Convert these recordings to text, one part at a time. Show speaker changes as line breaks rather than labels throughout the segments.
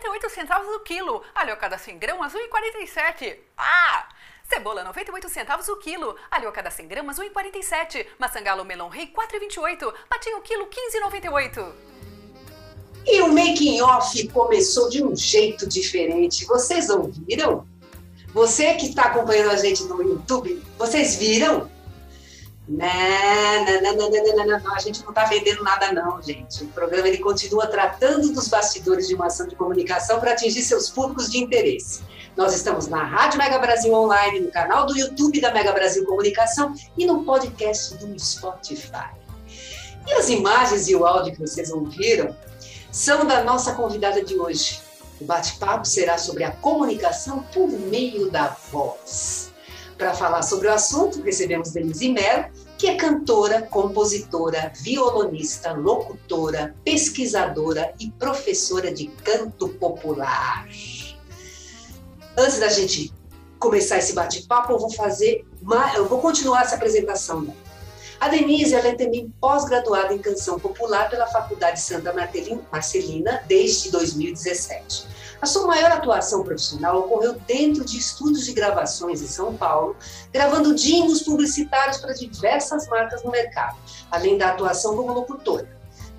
98 centavos o quilo. Alho a cada 100 gramas 1,47. Ah! Cebola 98 centavos o quilo. Alho cada 100 gramas 1,47. Maçangalo melão rei 4,28. Patinho quilo 15,98.
E o making off começou de um jeito diferente. Vocês ouviram? Você que está acompanhando a gente no YouTube, vocês viram? Não, não, não, não, não, não, não, a gente não está vendendo nada não, gente. O programa ele continua tratando dos bastidores de uma ação de comunicação para atingir seus públicos de interesse. Nós estamos na Rádio Mega Brasil Online, no canal do YouTube da Mega Brasil Comunicação e no podcast do Spotify. E as imagens e o áudio que vocês ouviram são da nossa convidada de hoje. O bate-papo será sobre a comunicação por meio da voz. Para falar sobre o assunto, recebemos Denise Mello, que é cantora, compositora, violonista, locutora, pesquisadora e professora de canto popular. Antes da gente começar esse bate-papo, eu vou fazer, uma, eu vou continuar essa apresentação. A Denise ela é também pós-graduada em canção popular pela Faculdade Santa Marcelina desde 2017. A sua maior atuação profissional ocorreu dentro de estúdios de gravações em São Paulo, gravando jingles publicitários para diversas marcas no mercado, além da atuação como locutora.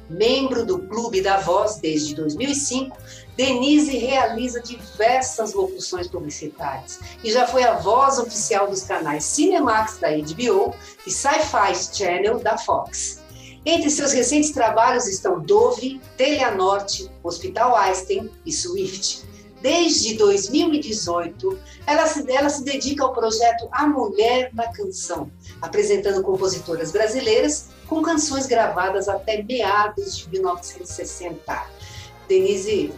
Membro do Clube da Voz desde 2005, Denise realiza diversas locuções publicitárias e já foi a voz oficial dos canais Cinemax da HBO e Sci-Fi Channel da Fox. Entre seus recentes trabalhos estão Dove, Teleanorte, Hospital Einstein e Swift. Desde 2018, ela se, ela se dedica ao projeto A Mulher na Canção, apresentando compositoras brasileiras com canções gravadas até meados de 1960. Denise,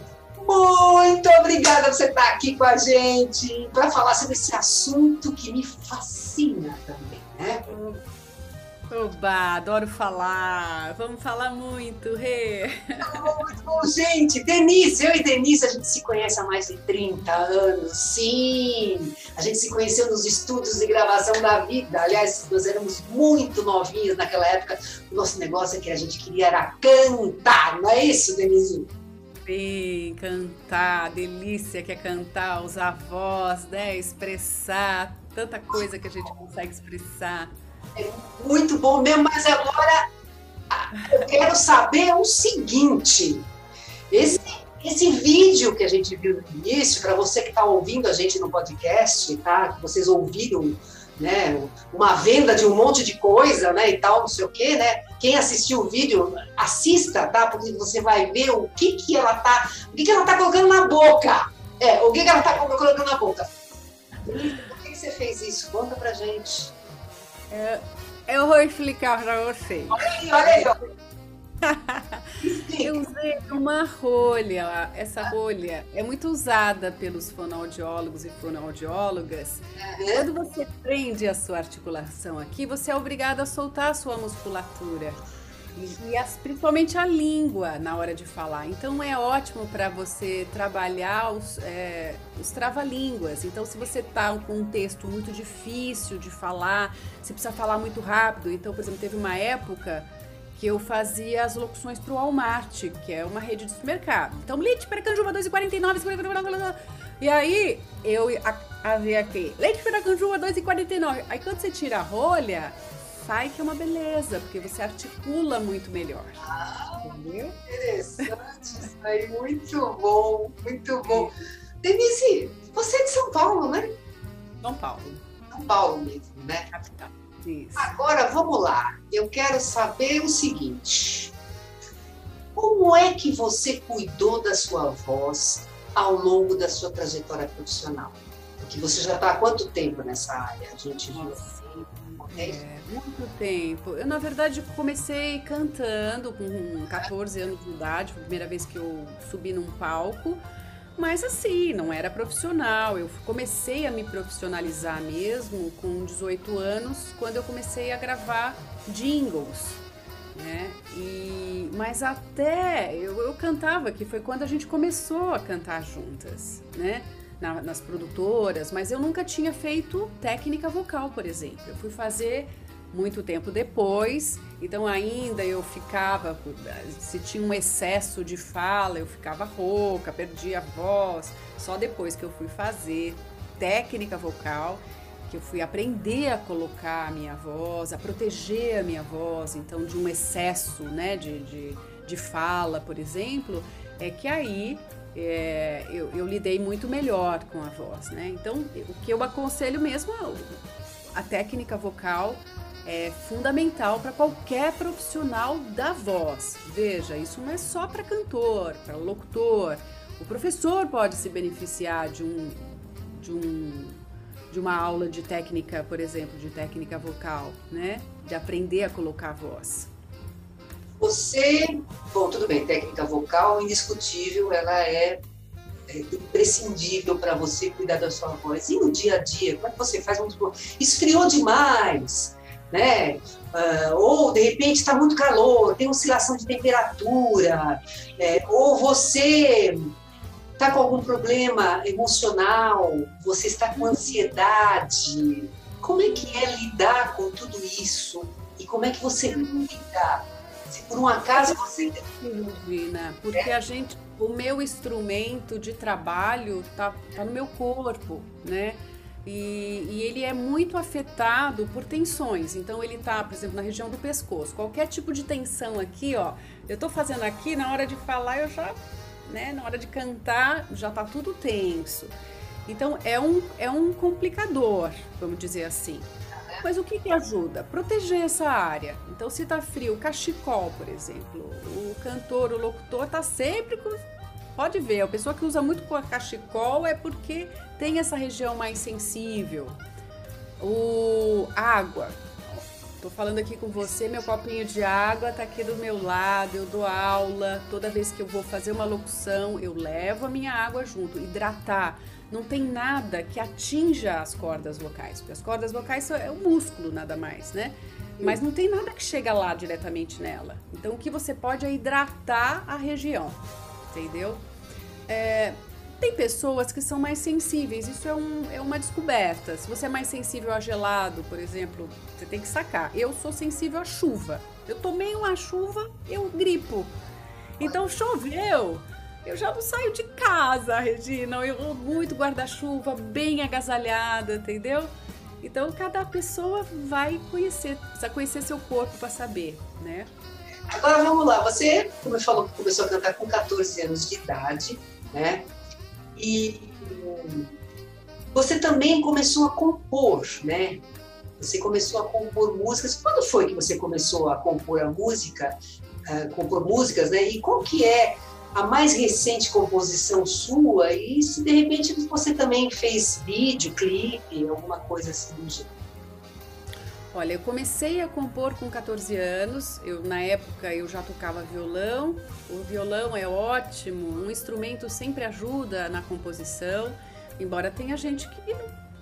muito obrigada por você estar aqui com a gente para falar sobre esse assunto que me fascina também, né?
Oba, adoro falar. Vamos falar muito, Rê.
Muito bom, gente. Denise, eu e Denise, a gente se conhece há mais de 30 anos, sim. A gente se conheceu nos estúdios de gravação da vida. Aliás, nós éramos muito novinhos naquela época. O nosso negócio é que a gente queria era cantar, não é isso, Denise?
Sim, cantar, delícia que é cantar, usar a voz, né? Expressar, tanta coisa que a gente consegue expressar.
É muito bom mesmo, mas agora eu quero saber o seguinte: esse, esse vídeo que a gente viu no início, para você que está ouvindo a gente no podcast, tá? Que vocês ouviram né, uma venda de um monte de coisa, né, e tal, não sei o quê, né? Quem assistiu o vídeo, assista, tá? Porque você vai ver o que que ela tá, o que que ela tá colocando na boca. É, o que que ela tá colocando na boca. Por que, que você fez isso? Conta pra gente.
É, eu vou explicar pra você.
Olha aí, olha aí.
Eu usei uma rolha. Essa rolha é muito usada pelos fonoaudiólogos e fonoaudiólogas. Quando você prende a sua articulação aqui, você é obrigado a soltar a sua musculatura. E, as, principalmente a língua na hora de falar. Então é ótimo para você trabalhar os, é, os trava-línguas. Então, se você está com um texto muito difícil de falar, você precisa falar muito rápido. Então, por exemplo, teve uma época que eu fazia as locuções para o Walmart, que é uma rede de supermercado. Então, leite para canjuba 2,49. E aí, eu havia aqui, leite para canjuba 2,49. Aí, quando você tira a rolha, que é uma beleza, porque você articula muito melhor.
Ah, entendeu? Interessante isso aí, muito bom, muito bom. Denise, você é de São Paulo, né?
São Paulo.
São Paulo mesmo, né?
Capital. Isso.
Agora vamos lá. Eu quero saber o seguinte: como é que você cuidou da sua voz ao longo da sua trajetória profissional? Porque você já está há quanto tempo nessa área? A gente viu assim.
É, muito tempo. Eu, na verdade, comecei cantando com 14 anos de idade, foi a primeira vez que eu subi num palco. Mas assim, não era profissional. Eu comecei a me profissionalizar mesmo com 18 anos, quando eu comecei a gravar jingles. Né? E, mas até eu, eu cantava, que foi quando a gente começou a cantar juntas, né? Na, nas produtoras, mas eu nunca tinha feito técnica vocal, por exemplo. Eu fui fazer muito tempo depois, então ainda eu ficava, se tinha um excesso de fala, eu ficava rouca, perdia a voz. Só depois que eu fui fazer técnica vocal, que eu fui aprender a colocar a minha voz, a proteger a minha voz, então de um excesso né, de, de, de fala, por exemplo, é que aí é, eu, eu, lidei muito melhor com a voz, né? Então, o que eu aconselho mesmo é a técnica vocal é fundamental para qualquer profissional da voz. Veja, isso não é só para cantor, para locutor. O professor pode se beneficiar de um, de um de uma aula de técnica, por exemplo, de técnica vocal, né? De aprender a colocar a voz.
Você, bom, tudo bem, técnica vocal indiscutível, ela é, é imprescindível para você cuidar da sua voz. E no dia a dia, como é que você faz? Esfriou demais, né? Uh, ou de repente está muito calor, tem oscilação de temperatura, é, ou você está com algum problema emocional, você está com ansiedade. Como é que é lidar com tudo isso? E como é que você lida? Por um acaso você.
Divina, porque a gente, o meu instrumento de trabalho tá, tá no meu corpo, né? E, e, ele é muito afetado por tensões. Então ele tá, por exemplo, na região do pescoço. Qualquer tipo de tensão aqui, ó, eu tô fazendo aqui, na hora de falar eu já, né, na hora de cantar já tá tudo tenso. Então é um, é um complicador, vamos dizer assim. Mas o que, que ajuda? Proteger essa área. Então, se tá frio, cachecol, por exemplo, o cantor, o locutor tá sempre com Pode ver, a pessoa que usa muito cachecol é porque tem essa região mais sensível. O água. Tô falando aqui com você, meu copinho de água tá aqui do meu lado, eu dou aula, toda vez que eu vou fazer uma locução, eu levo a minha água junto, hidratar. Não tem nada que atinja as cordas vocais, porque as cordas vocais é o músculo, nada mais, né? Mas não tem nada que chega lá diretamente nela. Então o que você pode é hidratar a região entendeu? É, tem pessoas que são mais sensíveis, isso é, um, é uma descoberta. Se você é mais sensível a gelado, por exemplo, você tem que sacar. Eu sou sensível à chuva. Eu tomei uma chuva, eu gripo. Então choveu, eu já não saio de casa, Regina. Eu vou muito guarda-chuva, bem agasalhada, entendeu? Então cada pessoa vai conhecer, precisa conhecer seu corpo para saber, né?
Agora vamos lá, você, como eu falou, começou a cantar com 14 anos de idade, né? E você também começou a compor, né? Você começou a compor músicas. Quando foi que você começou a compor a música, uh, compor músicas, né? E qual que é a mais recente composição sua? E se de repente você também fez vídeo, clipe, alguma coisa assim do gênero?
Olha, eu comecei a compor com 14 anos. Eu na época eu já tocava violão. O violão é ótimo, um instrumento sempre ajuda na composição, embora tenha gente que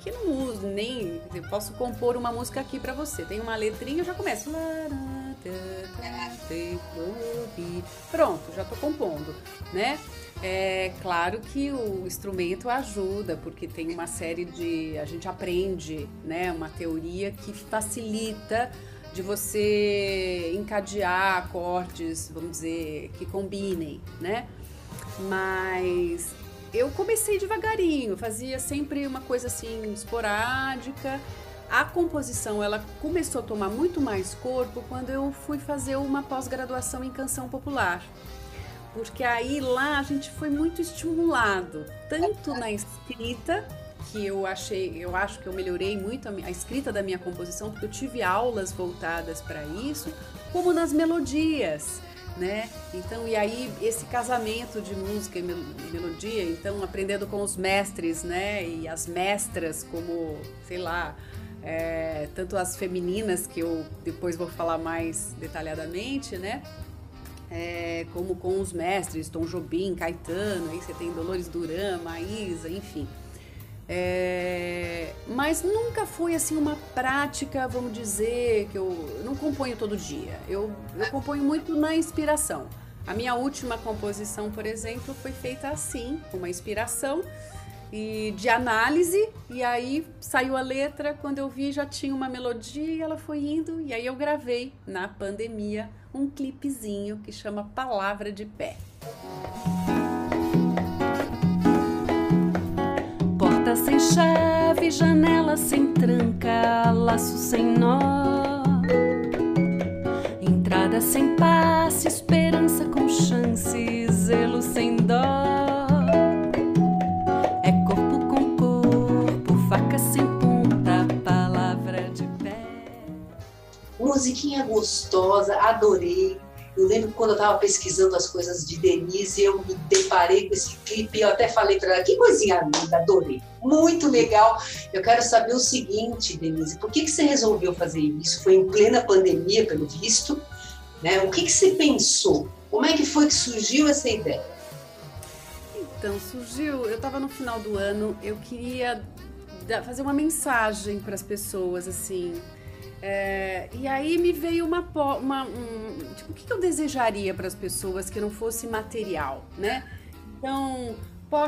que não usa nem. Eu posso compor uma música aqui para você. Tem uma letrinha, eu já começo. Pronto, já tô compondo, né? É claro que o instrumento ajuda, porque tem uma série de. A gente aprende, né? Uma teoria que facilita de você encadear acordes, vamos dizer, que combinem, né? Mas eu comecei devagarinho, fazia sempre uma coisa assim esporádica. A composição ela começou a tomar muito mais corpo quando eu fui fazer uma pós-graduação em canção popular porque aí lá a gente foi muito estimulado, tanto na escrita, que eu achei, eu acho que eu melhorei muito a, a escrita da minha composição, porque eu tive aulas voltadas para isso, como nas melodias. Né? Então, e aí esse casamento de música e melodia, então aprendendo com os mestres, né? E as mestras como, sei lá, é, tanto as femininas, que eu depois vou falar mais detalhadamente, né? É, como com os mestres, Tom Jobim, Caetano, aí você tem Dolores Duran, Maísa, enfim. É, mas nunca foi assim uma prática, vamos dizer, que eu, não componho todo dia. Eu, eu componho muito na inspiração. A minha última composição, por exemplo, foi feita assim, uma inspiração e de análise, e aí saiu a letra, quando eu vi já tinha uma melodia e ela foi indo, e aí eu gravei na pandemia um clipezinho que chama Palavra de Pé. Porta sem chave, janela sem tranca, laço sem nó. Entrada sem passe, esperança com chance, zelo sem dó.
Musiquinha gostosa, adorei. Eu lembro quando eu estava pesquisando as coisas de Denise, eu me deparei com esse clipe eu até falei para ela, que coisinha linda, adorei. Muito legal. Eu quero saber o seguinte, Denise, por que, que você resolveu fazer isso? Foi em plena pandemia, pelo visto. Né? O que, que você pensou? Como é que foi que surgiu essa ideia?
Então, surgiu, eu estava no final do ano, eu queria fazer uma mensagem para as pessoas, assim, é, e aí me veio uma, uma um, tipo, o que eu desejaria para as pessoas que não fosse material, né? Então,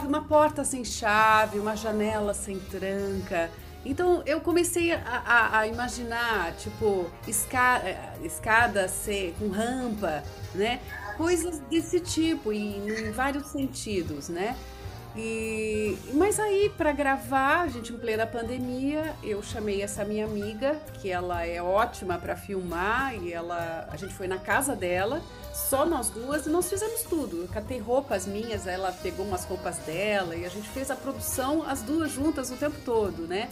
uma porta sem chave, uma janela sem tranca. Então eu comecei a, a, a imaginar, tipo, escada, é, escada ser, com rampa, né? Coisas desse tipo, em, em vários sentidos, né? E, mas aí, para gravar, a gente em plena pandemia, eu chamei essa minha amiga, que ela é ótima para filmar, e ela, a gente foi na casa dela, só nós duas, e nós fizemos tudo. Eu catei roupas minhas, ela pegou umas roupas dela, e a gente fez a produção as duas juntas o tempo todo, né?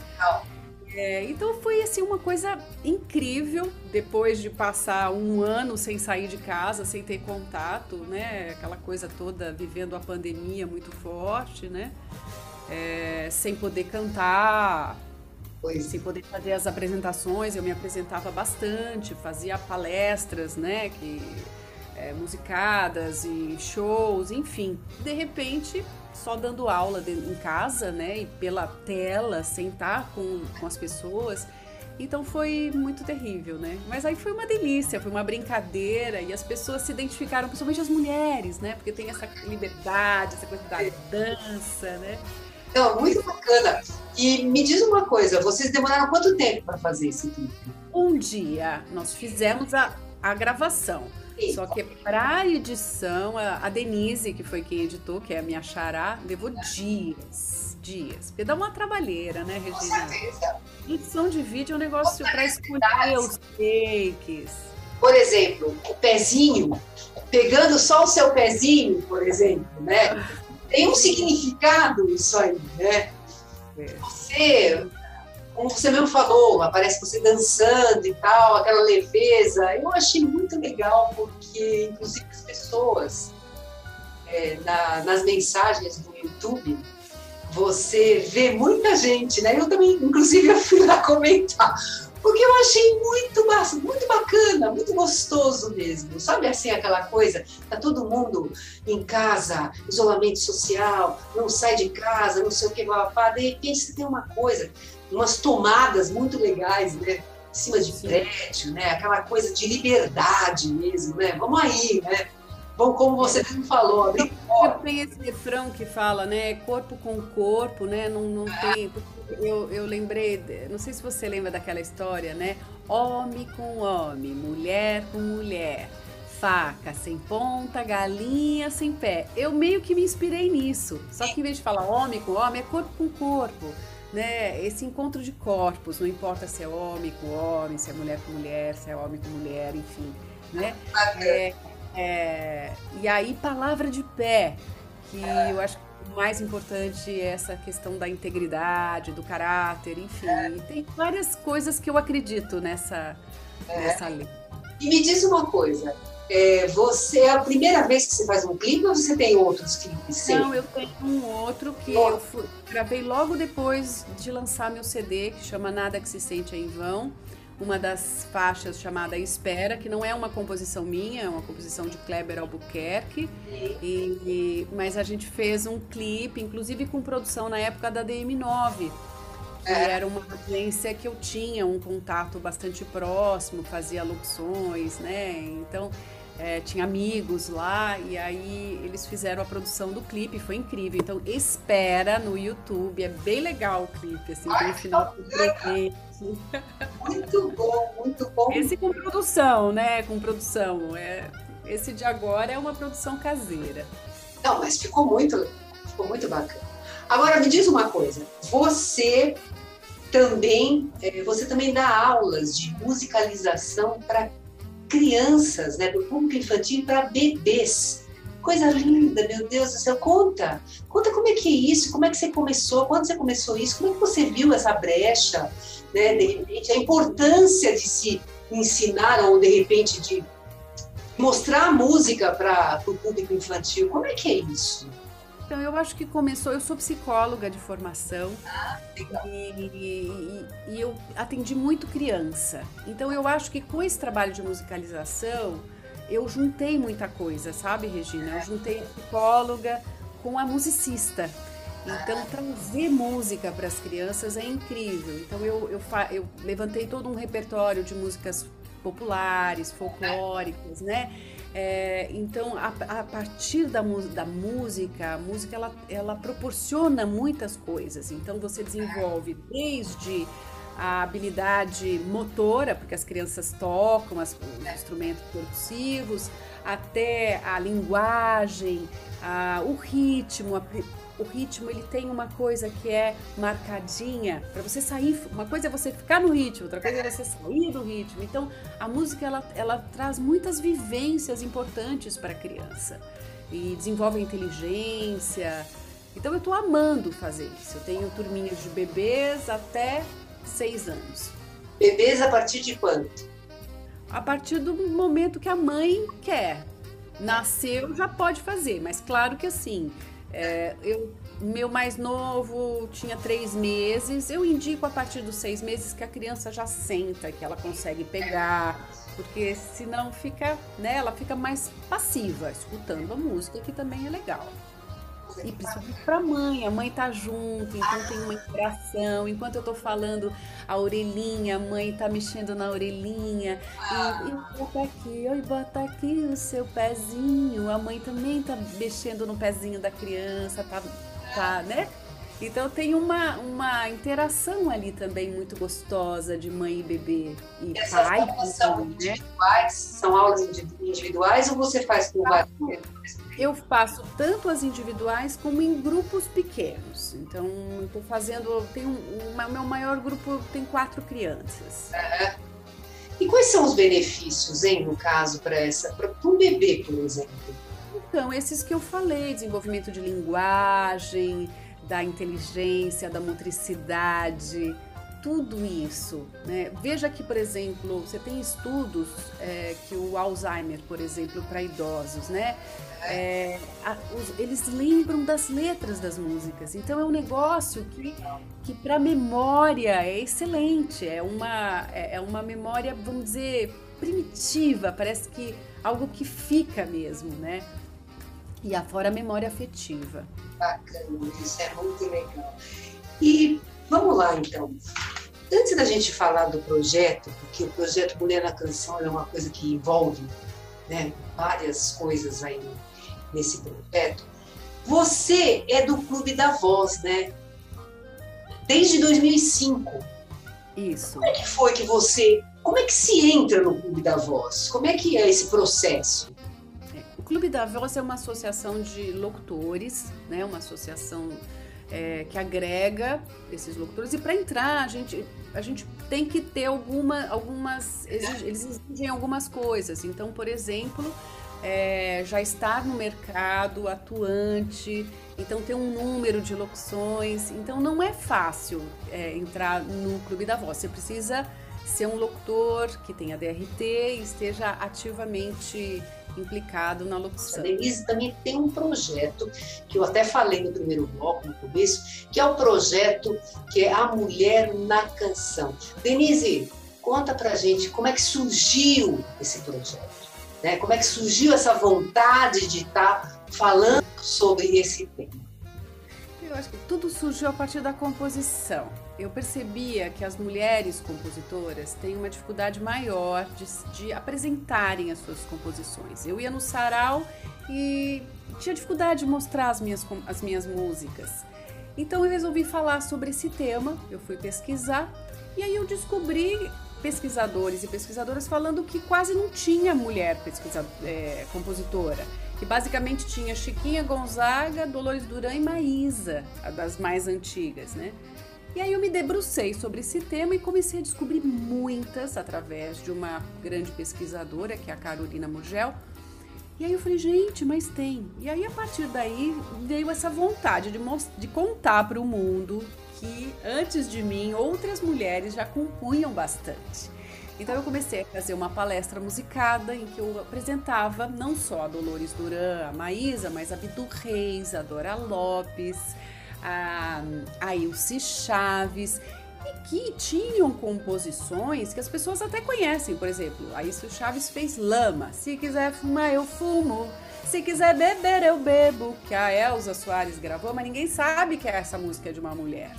É, então foi assim uma coisa incrível depois de passar um ano sem sair de casa, sem ter contato, né? Aquela coisa toda vivendo a pandemia muito forte, né? É, sem poder cantar, Pois. sem poder fazer as apresentações, eu me apresentava bastante, fazia palestras, né? Que é, musicadas e shows, enfim. De repente só dando aula de, em casa, né? E pela tela, sentar com, com as pessoas. Então foi muito terrível, né? Mas aí foi uma delícia, foi uma brincadeira e as pessoas se identificaram, principalmente as mulheres, né? Porque tem essa liberdade, essa coisa da dança, né?
Não, muito bacana. E me diz uma coisa, vocês demoraram quanto tempo para fazer esse clipe?
Um dia. Nós fizemos a, a gravação. Só que para edição, a Denise, que foi quem editou, que é a minha xará, levou dias, dias. Porque dá uma trabalheira, né, Regina? Com certeza. Edição de vídeo é um negócio para escolher os takes.
Por exemplo, o pezinho, pegando só o seu pezinho, por exemplo, né? Tem um significado isso aí, né? É. Você como você mesmo falou, aparece você dançando e tal, aquela leveza. Eu achei muito legal, porque, inclusive, as pessoas, é, na, nas mensagens do YouTube, você vê muita gente, né? Eu também, inclusive, eu fui lá comentar, porque eu achei muito muito bacana, muito gostoso mesmo. Sabe assim, aquela coisa, tá todo mundo em casa, isolamento social, não sai de casa, não sei o que, papá, de repente você tem uma coisa, umas tomadas muito legais, né? Em cima de prédio, né? Aquela coisa de liberdade mesmo, né? Vamos aí, né? Bom, como você mesmo falou, abrir
Tem esse refrão que fala, né? Corpo com corpo, né? Não, não é. tem. Eu, eu lembrei, não sei se você lembra daquela história, né? Homem com homem, mulher com mulher, faca sem ponta, galinha sem pé. Eu meio que me inspirei nisso. Só que em vez de falar homem com homem, é corpo com corpo né, esse encontro de corpos, não importa se é homem com homem, se é mulher com mulher, se é homem com mulher, enfim, né? É, é, e aí, palavra de pé, que eu acho que o mais importante é essa questão da integridade, do caráter, enfim. tem várias coisas que eu acredito nessa, é. nessa lei.
E me diz uma coisa, é, você é a primeira vez que você faz um clipe ou você tem outros clipes?
Não, eu tenho um outro que eu fui, gravei logo depois de lançar meu CD, que chama Nada que se sente em vão. Uma das faixas chamada Espera, que não é uma composição minha, é uma composição de Kleber Albuquerque. E, e, mas a gente fez um clipe, inclusive com produção na época da DM9 é. era uma agência que eu tinha um contato bastante próximo, fazia locuções, né? Então é, tinha amigos lá e aí eles fizeram a produção do clipe, foi incrível. Então espera no YouTube, é bem legal o clipe, assim, tem um final.
Muito bom, muito bom.
Esse com produção, né? Com produção. É, esse de agora é uma produção caseira.
Não, mas ficou muito, ficou muito bacana. Agora me diz uma coisa, você também, é, você também dá aulas de musicalização para crianças, né, do público infantil para bebês. Coisa linda, meu Deus do céu. Conta, conta como é que é isso, como é que você começou, quando você começou isso, como é que você viu essa brecha, né, de repente, a importância de se ensinar ou de repente de mostrar a música para o público infantil. Como é que é isso?
Então, eu acho que começou. Eu sou psicóloga de formação ah, e, e, e, eu atendi muito criança. Então, eu acho que com esse trabalho de musicalização, eu juntei muita coisa, sabe, Regina? Eu juntei a psicóloga com a musicista. Então, trazer música para as crianças é incrível. Então, eu, eu, eu levantei todo um repertório de músicas populares, folclóricas, né? É, então, a, a, partir da, da música, a música ela, ela proporciona muitas coisas. Então, você desenvolve desde a habilidade motora, porque as crianças tocam as, os instrumentos percussivos, até a linguagem, a, o ritmo, a, o ritmo ele tem uma coisa que é marcadinha para você sair. Uma coisa é você ficar no ritmo, outra coisa é você sair do ritmo. Então a música ela, ela traz muitas vivências importantes para a criança e desenvolve a inteligência. Então eu estou amando fazer isso. Eu tenho turminhas de bebês até seis anos.
Bebês a partir de quanto?
A partir do momento que a mãe quer. Nasceu já pode fazer, mas claro que assim, é, eu, meu mais novo tinha três meses. Eu indico a partir dos seis meses que a criança já senta, que ela consegue pegar, porque senão fica, né, ela fica mais passiva, escutando a música, que também é legal. E principalmente para a mãe, a mãe tá junto, então tem uma interação. Enquanto eu tô falando a orelhinha, a mãe tá mexendo na orelhinha. E, e bota aqui, oi, bota aqui o seu pezinho. A mãe também tá mexendo no pezinho da criança, tá, tá né? Então tem uma, uma interação ali também muito gostosa de mãe e bebê. E
Essas pai, aulas são né? individuais? São aulas individuais ou você faz com vários?
Eu faço tanto as individuais como em grupos pequenos. Então, estou fazendo. Tem um, o meu maior grupo tem quatro crianças.
Uhum. E quais são os benefícios, hein, no caso, para essa, para um bebê, por exemplo?
Então, esses que eu falei, desenvolvimento de linguagem, da inteligência, da motricidade, tudo isso. Né? Veja que, por exemplo, você tem estudos é, que o Alzheimer, por exemplo, para idosos, né? É, a, os, eles lembram das letras das músicas. Então é um negócio que, que para memória é excelente. É uma, é, é uma memória, vamos dizer, primitiva. Parece que algo que fica mesmo, né? E afora a memória afetiva.
Bacana, isso é muito legal. E vamos lá então. Antes da gente falar do projeto, porque o projeto Mulher na Canção é uma coisa que envolve né, várias coisas aí nesse projeto, você é do Clube da Voz, né? Desde 2005.
Isso.
Como é que foi que você. Como é que se entra no Clube da Voz? Como é que é esse processo?
Clube da Voz é uma associação de locutores, né? Uma associação é, que agrega esses locutores. E para entrar, a gente, a gente tem que ter alguma, algumas. Eles exigem algumas coisas. Então, por exemplo, é, já estar no mercado, atuante, então ter um número de locuções. Então não é fácil é, entrar no Clube da Voz. Você precisa ser um locutor que tenha DRT e esteja ativamente implicado na locução.
A Denise também tem um projeto que eu até falei no primeiro bloco, no começo, que é o projeto que é A Mulher na Canção. Denise, conta pra gente como é que surgiu esse projeto, né? Como é que surgiu essa vontade de estar tá falando sobre esse tema?
Eu acho que tudo surgiu a partir da composição. Eu percebia que as mulheres compositoras têm uma dificuldade maior de, de apresentarem as suas composições. Eu ia no sarau e tinha dificuldade de mostrar as minhas, as minhas músicas. Então eu resolvi falar sobre esse tema, eu fui pesquisar e aí eu descobri pesquisadores e pesquisadoras falando que quase não tinha mulher pesquisa, é, compositora que basicamente tinha Chiquinha Gonzaga, Dolores Duran e Maísa, das mais antigas, né? E aí eu me debrucei sobre esse tema e comecei a descobrir muitas através de uma grande pesquisadora, que é a Carolina Mugel. E aí eu falei, gente, mas tem. E aí a partir daí veio essa vontade de, de contar para o mundo que antes de mim outras mulheres já compunham bastante. Então eu comecei a fazer uma palestra musicada em que eu apresentava não só a Dolores Duran, a Maísa, mas a Bidu Reis, a Dora Lopes, a, a Ilse Chaves, e que tinham composições que as pessoas até conhecem. Por exemplo, a Ilse Chaves fez Lama, Se Quiser Fumar, Eu Fumo. Se quiser beber, eu bebo, que a Elza Soares gravou, mas ninguém sabe que é essa música de uma mulher.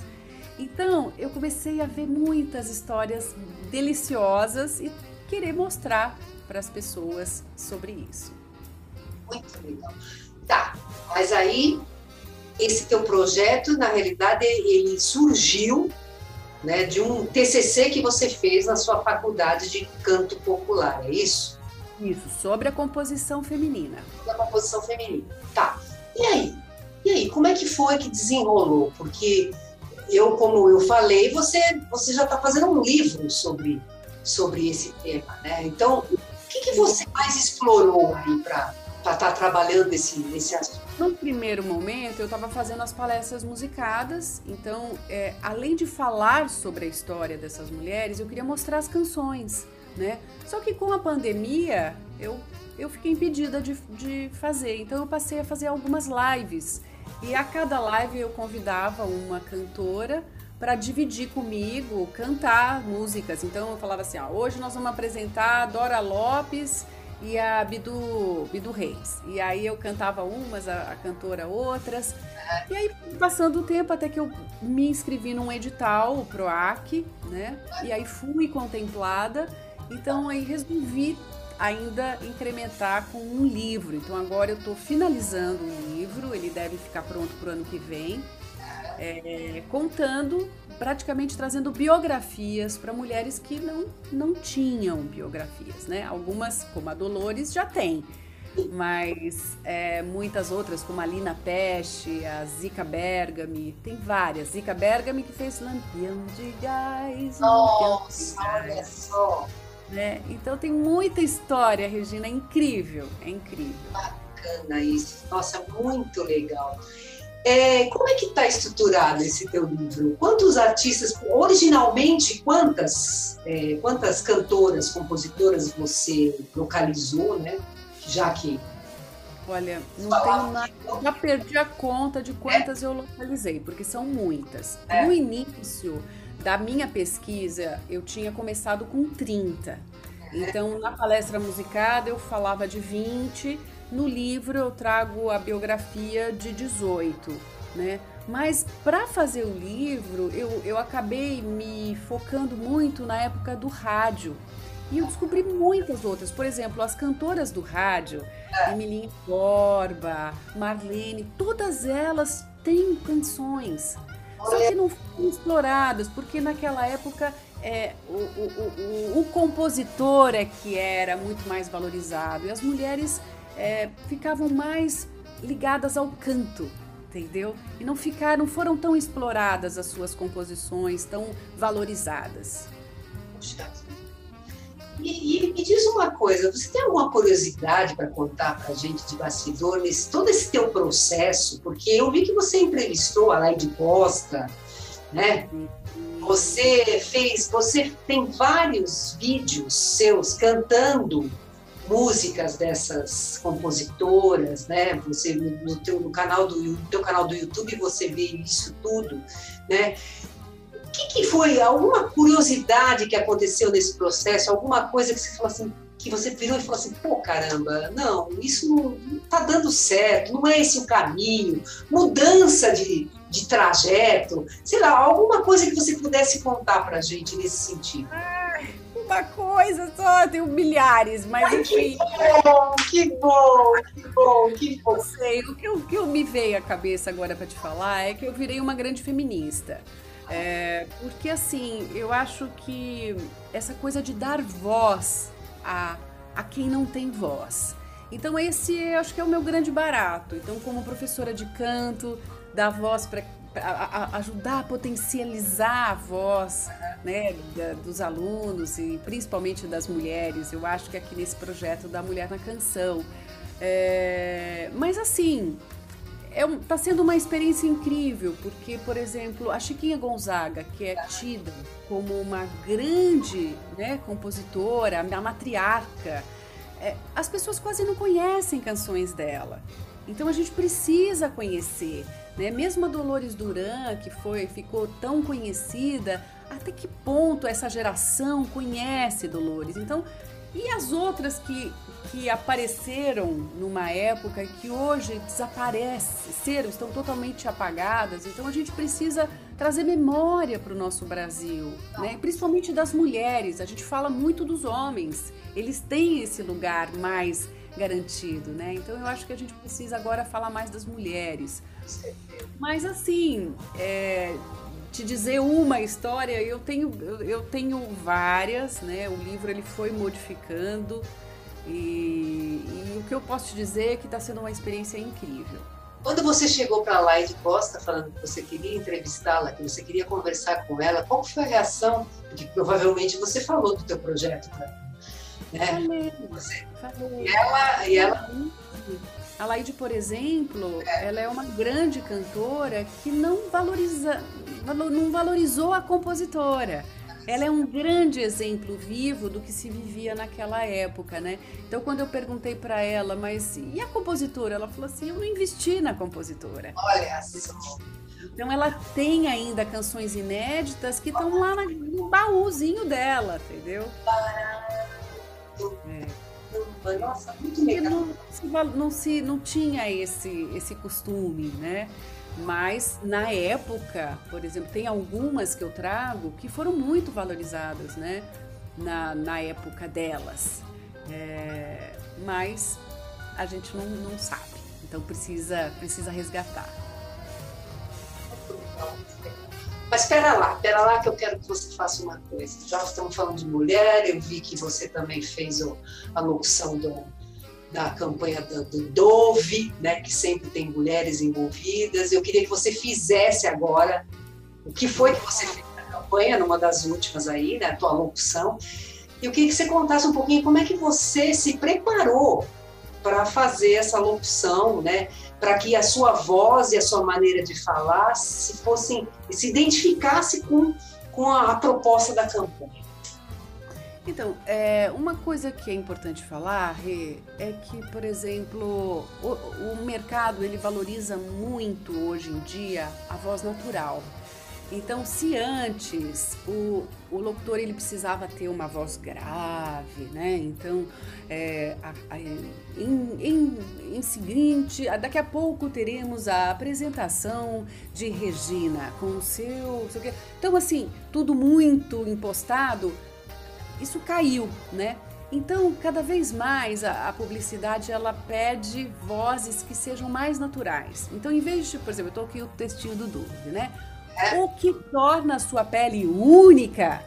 Então, eu comecei a ver muitas histórias deliciosas e querer mostrar para as pessoas sobre isso.
Muito legal. Tá, mas aí esse teu projeto, na realidade, ele surgiu né, de um TCC que você fez na sua faculdade de canto popular, é isso?
Isso, sobre a composição feminina.
A composição feminina. Tá. E aí? E aí, como é que foi que desenrolou? Porque eu, como eu falei, você, você já está fazendo um livro sobre, sobre esse tema, né? Então, o que, que você mais explorou aí para estar tá trabalhando esse, esse assunto?
No primeiro momento, eu estava fazendo as palestras musicadas, então, é, além de falar sobre a história dessas mulheres, eu queria mostrar as canções, né? Só que com a pandemia, eu, eu fiquei impedida de, de fazer, então eu passei a fazer algumas lives e a cada live eu convidava uma cantora para dividir comigo, cantar músicas. Então eu falava assim: ó, hoje nós vamos apresentar a Dora Lopes e a Bidu, Bidu Reis. E aí eu cantava umas, a, a cantora outras. E aí, passando o tempo, até que eu me inscrevi num edital, o PROAC, né? E aí fui contemplada. Então aí resolvi ainda incrementar com um livro. Então agora eu estou finalizando o livro, ele deve ficar pronto para o ano que vem, é, contando, praticamente trazendo biografias para mulheres que não, não tinham biografias, né? Algumas, como a Dolores, já tem. Mas é, muitas outras, como a Lina Peste, a Zica Bergami, tem várias. Zica Bergami que fez Lampião de Gás.
Nossa, olha só!
Né? Então tem muita história, Regina, é incrível, é incrível.
Bacana isso, nossa, muito legal. É, como é que está estruturado esse teu livro? Quantos artistas, originalmente, quantas, é, quantas cantoras, compositoras você localizou, né? Já que
Olha, não tenho nada. Já perdi a conta de quantas é? eu localizei, porque são muitas. É. No início, da minha pesquisa, eu tinha começado com 30. Então, na palestra musicada, eu falava de 20. No livro, eu trago a biografia de 18, né? Mas para fazer o livro, eu, eu acabei me focando muito na época do rádio. E eu descobri muitas outras. Por exemplo, as cantoras do rádio, Emilinha Borba, Marlene, todas elas têm canções só que não foram exploradas, porque naquela época é, o, o, o, o, compositor é que era muito mais valorizado e as mulheres é, ficavam mais ligadas ao canto, entendeu? E não ficaram, foram tão exploradas as suas composições, tão valorizadas.
E, e, me diz uma coisa, você tem alguma curiosidade para contar para a gente de bastidor nesse todo esse teu processo? Porque eu vi que você entrevistou a Laide Costa, né? Você fez, você tem vários vídeos seus cantando músicas dessas compositoras, né? Você no teu no canal do no teu canal do YouTube você vê isso tudo, né? O que, que foi alguma curiosidade que aconteceu nesse processo? Alguma coisa que você falou assim, que você virou e falou assim, pô, caramba, não, isso não, está dando certo, não é esse o caminho, mudança de, de trajeto, sei lá, alguma coisa que você pudesse contar para a gente nesse sentido.
uma coisa só, tenho milhares, mas Ai, enfim.
Que bom, que bom, que bom, que bom.
Não sei, o que, o que me veio à cabeça agora para te falar é que eu virei uma grande feminista. É, porque assim, eu acho que essa coisa de dar voz a, a quem não tem voz. Então esse eu acho que é o meu grande barato. Então como professora de canto, dar voz para ajudar a potencializar a voz né, da, dos alunos e principalmente das mulheres. Eu acho que aqui nesse projeto da Mulher na Canção. É, mas assim, é, tá sendo uma experiência incrível, porque, por exemplo, a Chiquinha Gonzaga, que é tida como uma grande né, compositora, a matriarca, é, as pessoas quase não conhecem canções dela. Então a gente precisa conhecer, né? Mesmo a Dolores Duran, que foi ficou tão conhecida, até que ponto essa geração conhece Dolores? Então, e as outras que, que apareceram numa época que hoje desapareceram, estão totalmente apagadas. Então a gente precisa trazer memória para o nosso Brasil, né? principalmente das mulheres. A gente fala muito dos homens, eles têm esse lugar mais garantido, né? Então eu acho que a gente precisa agora falar mais das mulheres. Mas assim, é, te dizer uma história, eu tenho, eu tenho várias, né? O livro ele foi modificando e, e o que eu posso te dizer é que está sendo uma experiência incrível.
Quando você chegou para a Laide Costa falando que você queria entrevistá-la, que você queria conversar com ela, qual foi a reação? Porque provavelmente você falou do teu projeto para
né? Falei, você,
falei. E ela, e ela
a Laide, por exemplo, ela é uma grande cantora que não valoriza, não valorizou a compositora. Ela é um grande exemplo vivo do que se vivia naquela época, né? Então, quando eu perguntei para ela, mas e a compositora? Ela falou assim: eu não investi na compositora.
Olha só.
Então, ela tem ainda canções inéditas que estão lá no baúzinho dela, entendeu?
É. Nossa, muito legal.
Não, não, se, não tinha esse, esse costume, né? Mas na época, por exemplo, tem algumas que eu trago que foram muito valorizadas, né? Na, na época delas. É, mas a gente não, não sabe. Então precisa, precisa resgatar.
Mas espera lá, espera lá que eu quero que você faça uma coisa. Já estamos falando de mulher, eu vi que você também fez a locução do, da campanha do, do, Dove, né, que sempre tem mulheres envolvidas. Eu queria que você fizesse agora o que foi que você fez na campanha, numa das últimas aí, né, a tua locução. Eu queria que você contasse um pouquinho como é que você se preparou para fazer essa locução, né? Para que a sua voz e a sua maneira de falar se fossem se identificasse com, com a, a proposta da campanha.
Então, é, uma coisa que é importante falar, Rê, é que, por exemplo, o, o mercado ele valoriza muito hoje em dia a voz natural. Então, se antes o, o locutor ele precisava ter uma voz grave, né? Então, é, a, a, em, em, em seguinte, daqui a pouco teremos a apresentação de Regina com o seu, seu então assim, tudo muito impostado. Isso caiu, né? Então, cada vez mais a, a, publicidade ela pede vozes que sejam mais naturais. Então, em vez de, por exemplo, eu estou aqui o textinho do Dove, né? O que torna a sua pele única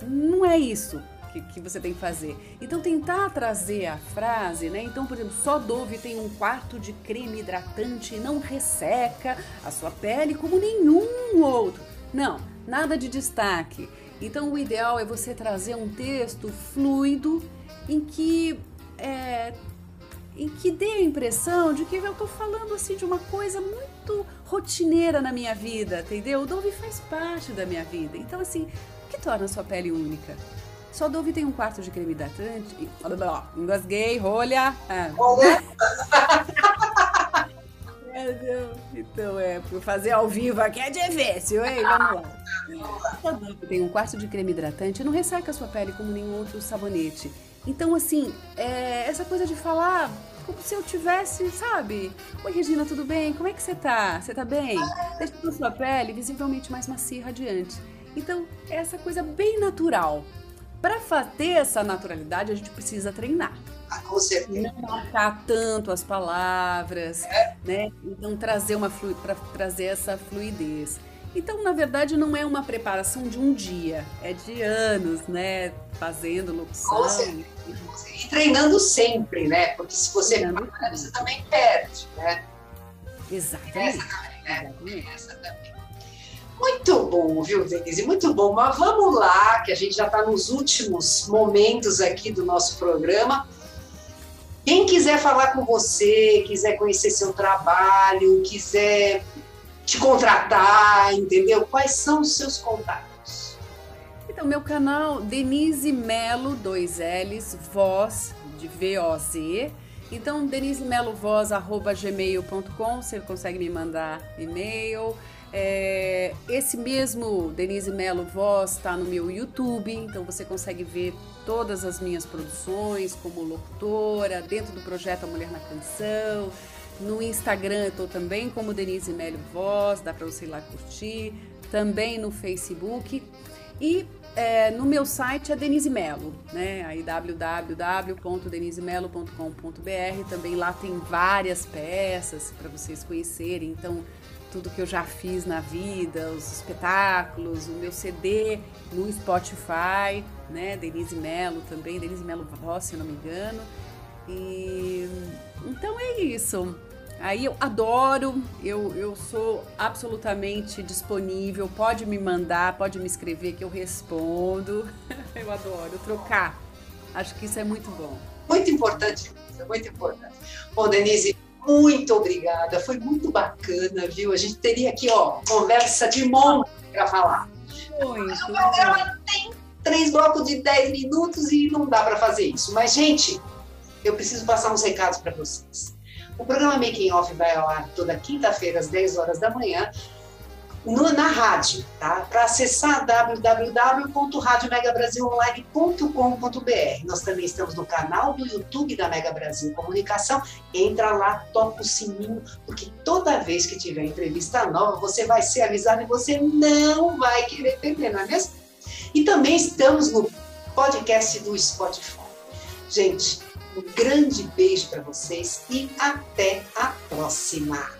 não é isso que, que, você tem que fazer. Então, tentar trazer a frase, né? Então, por exemplo, só Dove tem um quarto de creme hidratante e não resseca a sua pele como nenhum outro. Não, nada de destaque. Então, o ideal é você trazer um texto fluido em que é, em que dê a impressão de que eu estou falando assim de uma coisa muito rotineira na minha vida, entendeu? O Dove faz parte da minha vida. Então, assim, o que torna a sua pele única? Só Dove tem um quarto de creme hidratante. Engasguei, rolha. Ah. Então é, fazer ao vivo aqui é difícil, hein? Vamos lá. Tem um quarto de creme hidratante, não ressaca a sua pele como nenhum outro sabonete. Então, assim, é, essa coisa de falar como se eu tivesse, sabe? Oi, Regina, tudo bem? Como é que você tá? Você tá bem? Deixa a sua pele visivelmente mais macia e radiante. Então, é essa coisa bem natural. Para ter essa naturalidade, a gente precisa treinar.
Ah, com certeza.
Não marcar tanto as palavras, é. né? Então, trazer uma flu... para trazer essa fluidez. Então, na verdade, não é uma preparação de um dia, é de anos, né? Fazendo locução.
E treinando sempre, né? Porque se você para, você também perde, né?
Exatamente.
Essa também, né? Exatamente. Essa também. Muito bom, viu, Denise? Muito bom. Mas vamos lá, que a gente já está nos últimos momentos aqui do nosso programa. Quem quiser falar com você, quiser conhecer seu trabalho, quiser te contratar, entendeu? Quais são os seus contatos?
Então, meu canal Denise Melo, dois L's, voz de V-O-Z. Então, denisemelovoz.gmail.com, você consegue me mandar e-mail. É, esse mesmo Denise Melo Voz está no meu YouTube, então você consegue ver todas as minhas produções como locutora, dentro do projeto A Mulher na Canção, no Instagram eu estou também como Denise Melo Voz, dá para você ir lá curtir. Também no Facebook. E é, no meu site é Denise Melo, né? Aí www.denisemelo.com.br. Também lá tem várias peças para vocês conhecerem. Então, tudo que eu já fiz na vida, os espetáculos, o meu CD no Spotify, né? Denise Melo também, Denise Melo Voz, se não me engano. E então é isso. Aí eu adoro, eu, eu sou absolutamente disponível, pode me mandar, pode me escrever que eu respondo. Eu adoro trocar. Acho que isso é muito bom.
Muito importante, muito importante. Bom, Denise, muito obrigada. Foi muito bacana, viu? A gente teria aqui, ó, conversa de monte para falar.
Muito. O
programa tem três blocos de dez minutos e não dá para fazer isso. Mas, gente, eu preciso passar uns recados para vocês. O programa Making Off vai ao ar toda quinta-feira, às 10 horas da manhã, no, na rádio, tá? Para acessar www.radiomegabrasilonline.com.br. Nós também estamos no canal do YouTube da Mega Brasil Comunicação. Entra lá, toca o sininho, porque toda vez que tiver entrevista nova, você vai ser avisado e você não vai querer perder, não é mesmo? E também estamos no podcast do Spotify. Gente, um grande beijo para vocês e até a próxima!